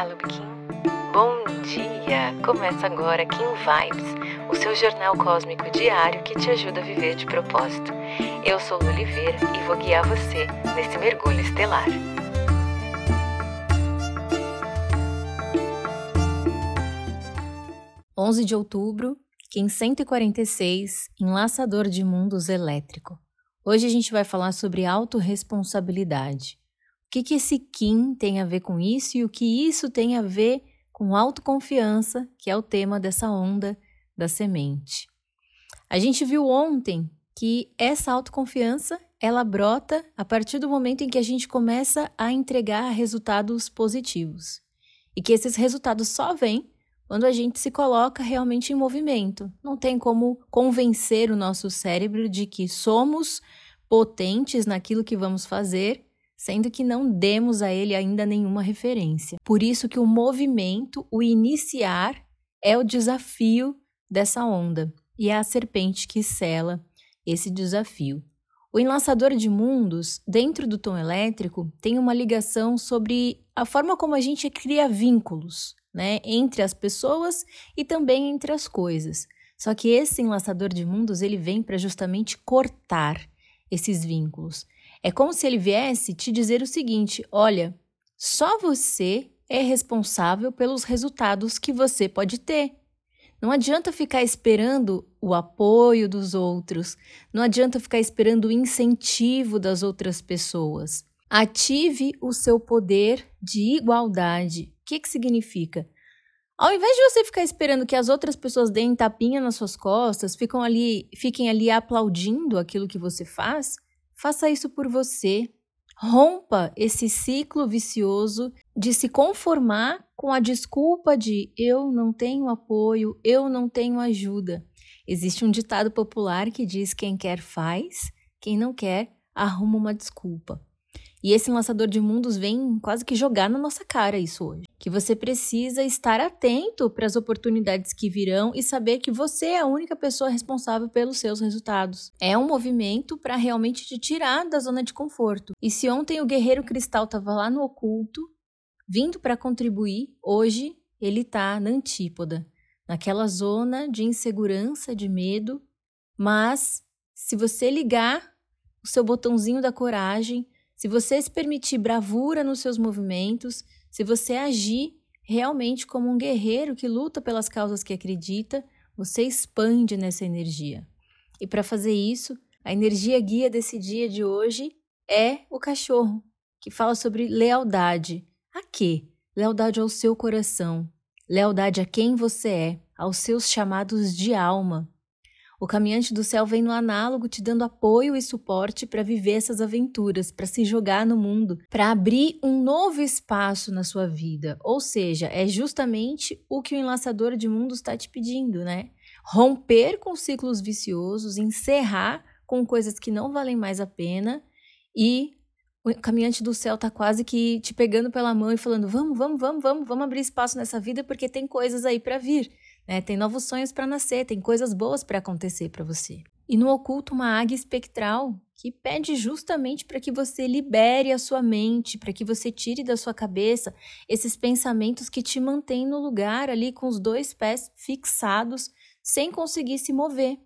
Olá, Lubikin. Bom dia! Começa agora Kim Vibes, o seu jornal cósmico diário que te ajuda a viver de propósito. Eu sou Lu Oliveira e vou guiar você nesse mergulho estelar. Onze de outubro, Kim 146, Enlaçador de Mundos Elétrico. Hoje a gente vai falar sobre autorresponsabilidade que, que esse Kim tem a ver com isso e o que isso tem a ver com autoconfiança, que é o tema dessa onda da semente. A gente viu ontem que essa autoconfiança ela brota a partir do momento em que a gente começa a entregar resultados positivos. E que esses resultados só vêm quando a gente se coloca realmente em movimento. Não tem como convencer o nosso cérebro de que somos potentes naquilo que vamos fazer sendo que não demos a ele ainda nenhuma referência. Por isso que o movimento, o iniciar, é o desafio dessa onda, e é a serpente que sela esse desafio. O enlaçador de mundos, dentro do tom elétrico, tem uma ligação sobre a forma como a gente cria vínculos, né, entre as pessoas e também entre as coisas. Só que esse enlaçador de mundos, ele vem para justamente cortar esses vínculos. É como se ele viesse te dizer o seguinte: olha, só você é responsável pelos resultados que você pode ter. Não adianta ficar esperando o apoio dos outros, não adianta ficar esperando o incentivo das outras pessoas. Ative o seu poder de igualdade. O que, que significa? Ao invés de você ficar esperando que as outras pessoas deem tapinha nas suas costas, ficam ali, fiquem ali aplaudindo aquilo que você faz, Faça isso por você. Rompa esse ciclo vicioso de se conformar com a desculpa de eu não tenho apoio, eu não tenho ajuda. Existe um ditado popular que diz: quem quer faz, quem não quer arruma uma desculpa. E esse lançador de mundos vem quase que jogar na nossa cara isso hoje. Que você precisa estar atento para as oportunidades que virão e saber que você é a única pessoa responsável pelos seus resultados. É um movimento para realmente te tirar da zona de conforto. E se ontem o guerreiro cristal estava lá no oculto, vindo para contribuir, hoje ele está na antípoda, naquela zona de insegurança, de medo. Mas se você ligar o seu botãozinho da coragem, se você se permitir bravura nos seus movimentos, se você agir realmente como um guerreiro que luta pelas causas que acredita, você expande nessa energia. E para fazer isso, a energia guia desse dia de hoje é o cachorro, que fala sobre lealdade. A quê? Lealdade ao seu coração, lealdade a quem você é, aos seus chamados de alma. O caminhante do céu vem no análogo te dando apoio e suporte para viver essas aventuras, para se jogar no mundo, para abrir um novo espaço na sua vida. Ou seja, é justamente o que o enlaçador de mundos está te pedindo, né? Romper com ciclos viciosos, encerrar com coisas que não valem mais a pena e o caminhante do céu tá quase que te pegando pela mão e falando: "Vamos, vamos, vamos, vamos, vamos abrir espaço nessa vida porque tem coisas aí para vir". Né? Tem novos sonhos para nascer, tem coisas boas para acontecer para você. E no oculto, uma águia espectral que pede justamente para que você libere a sua mente, para que você tire da sua cabeça esses pensamentos que te mantêm no lugar ali com os dois pés fixados, sem conseguir se mover.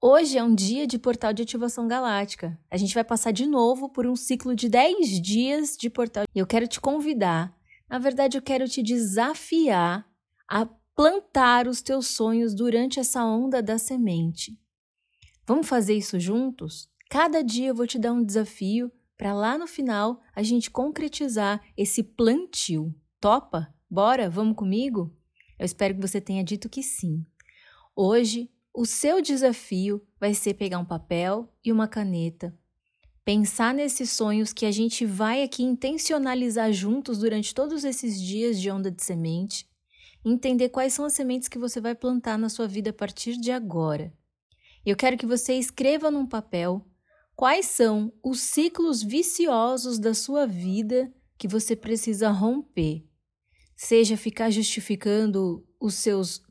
Hoje é um dia de portal de ativação galáctica. A gente vai passar de novo por um ciclo de 10 dias de portal. E eu quero te convidar, na verdade, eu quero te desafiar a plantar os teus sonhos durante essa onda da semente. Vamos fazer isso juntos? Cada dia eu vou te dar um desafio para lá no final a gente concretizar esse plantio. Topa? Bora? Vamos comigo? Eu espero que você tenha dito que sim. Hoje, o seu desafio vai ser pegar um papel e uma caneta, pensar nesses sonhos que a gente vai aqui intencionalizar juntos durante todos esses dias de onda de semente entender quais são as sementes que você vai plantar na sua vida a partir de agora. Eu quero que você escreva num papel quais são os ciclos viciosos da sua vida que você precisa romper. Seja ficar justificando os seus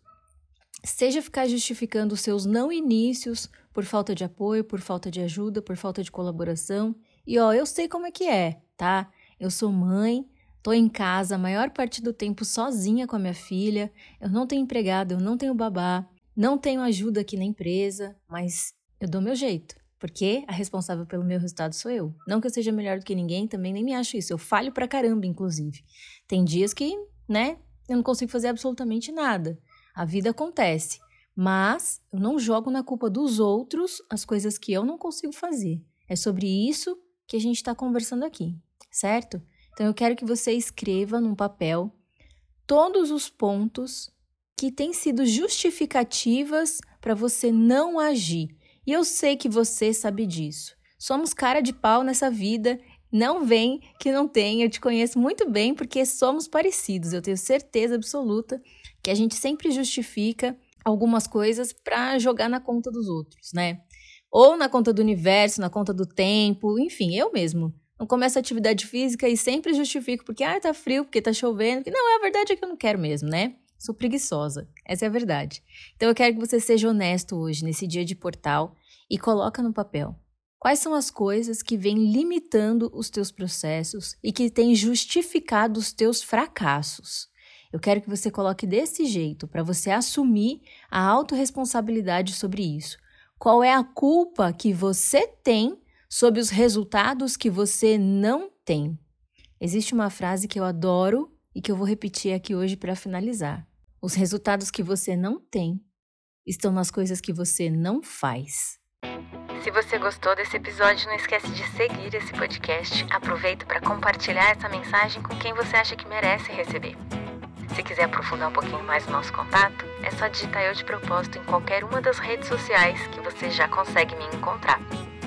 seja ficar justificando os seus não inícios por falta de apoio, por falta de ajuda, por falta de colaboração. E ó, eu sei como é que é, tá? Eu sou mãe, Tô em casa a maior parte do tempo sozinha com a minha filha. Eu não tenho empregado, eu não tenho babá, não tenho ajuda aqui na empresa, mas eu dou meu jeito. Porque a responsável pelo meu resultado sou eu. Não que eu seja melhor do que ninguém, também nem me acho isso. Eu falho pra caramba, inclusive. Tem dias que, né, eu não consigo fazer absolutamente nada. A vida acontece. Mas eu não jogo na culpa dos outros as coisas que eu não consigo fazer. É sobre isso que a gente está conversando aqui, certo? Então eu quero que você escreva num papel todos os pontos que têm sido justificativas para você não agir. E eu sei que você sabe disso. Somos cara de pau nessa vida. Não vem que não tem. Eu te conheço muito bem porque somos parecidos. Eu tenho certeza absoluta que a gente sempre justifica algumas coisas para jogar na conta dos outros, né? Ou na conta do universo, na conta do tempo, enfim, eu mesmo não começo atividade física e sempre justifico porque ah, tá frio, porque tá chovendo. Que não, a verdade é que eu não quero mesmo, né? Sou preguiçosa. Essa é a verdade. Então eu quero que você seja honesto hoje, nesse dia de portal, e coloca no papel. Quais são as coisas que vêm limitando os teus processos e que têm justificado os teus fracassos? Eu quero que você coloque desse jeito, para você assumir a autorresponsabilidade sobre isso. Qual é a culpa que você tem sobre os resultados que você não tem. Existe uma frase que eu adoro e que eu vou repetir aqui hoje para finalizar. Os resultados que você não tem estão nas coisas que você não faz. Se você gostou desse episódio, não esquece de seguir esse podcast. Aproveita para compartilhar essa mensagem com quem você acha que merece receber. Se quiser aprofundar um pouquinho mais o nosso contato, é só digitar eu de propósito em qualquer uma das redes sociais que você já consegue me encontrar.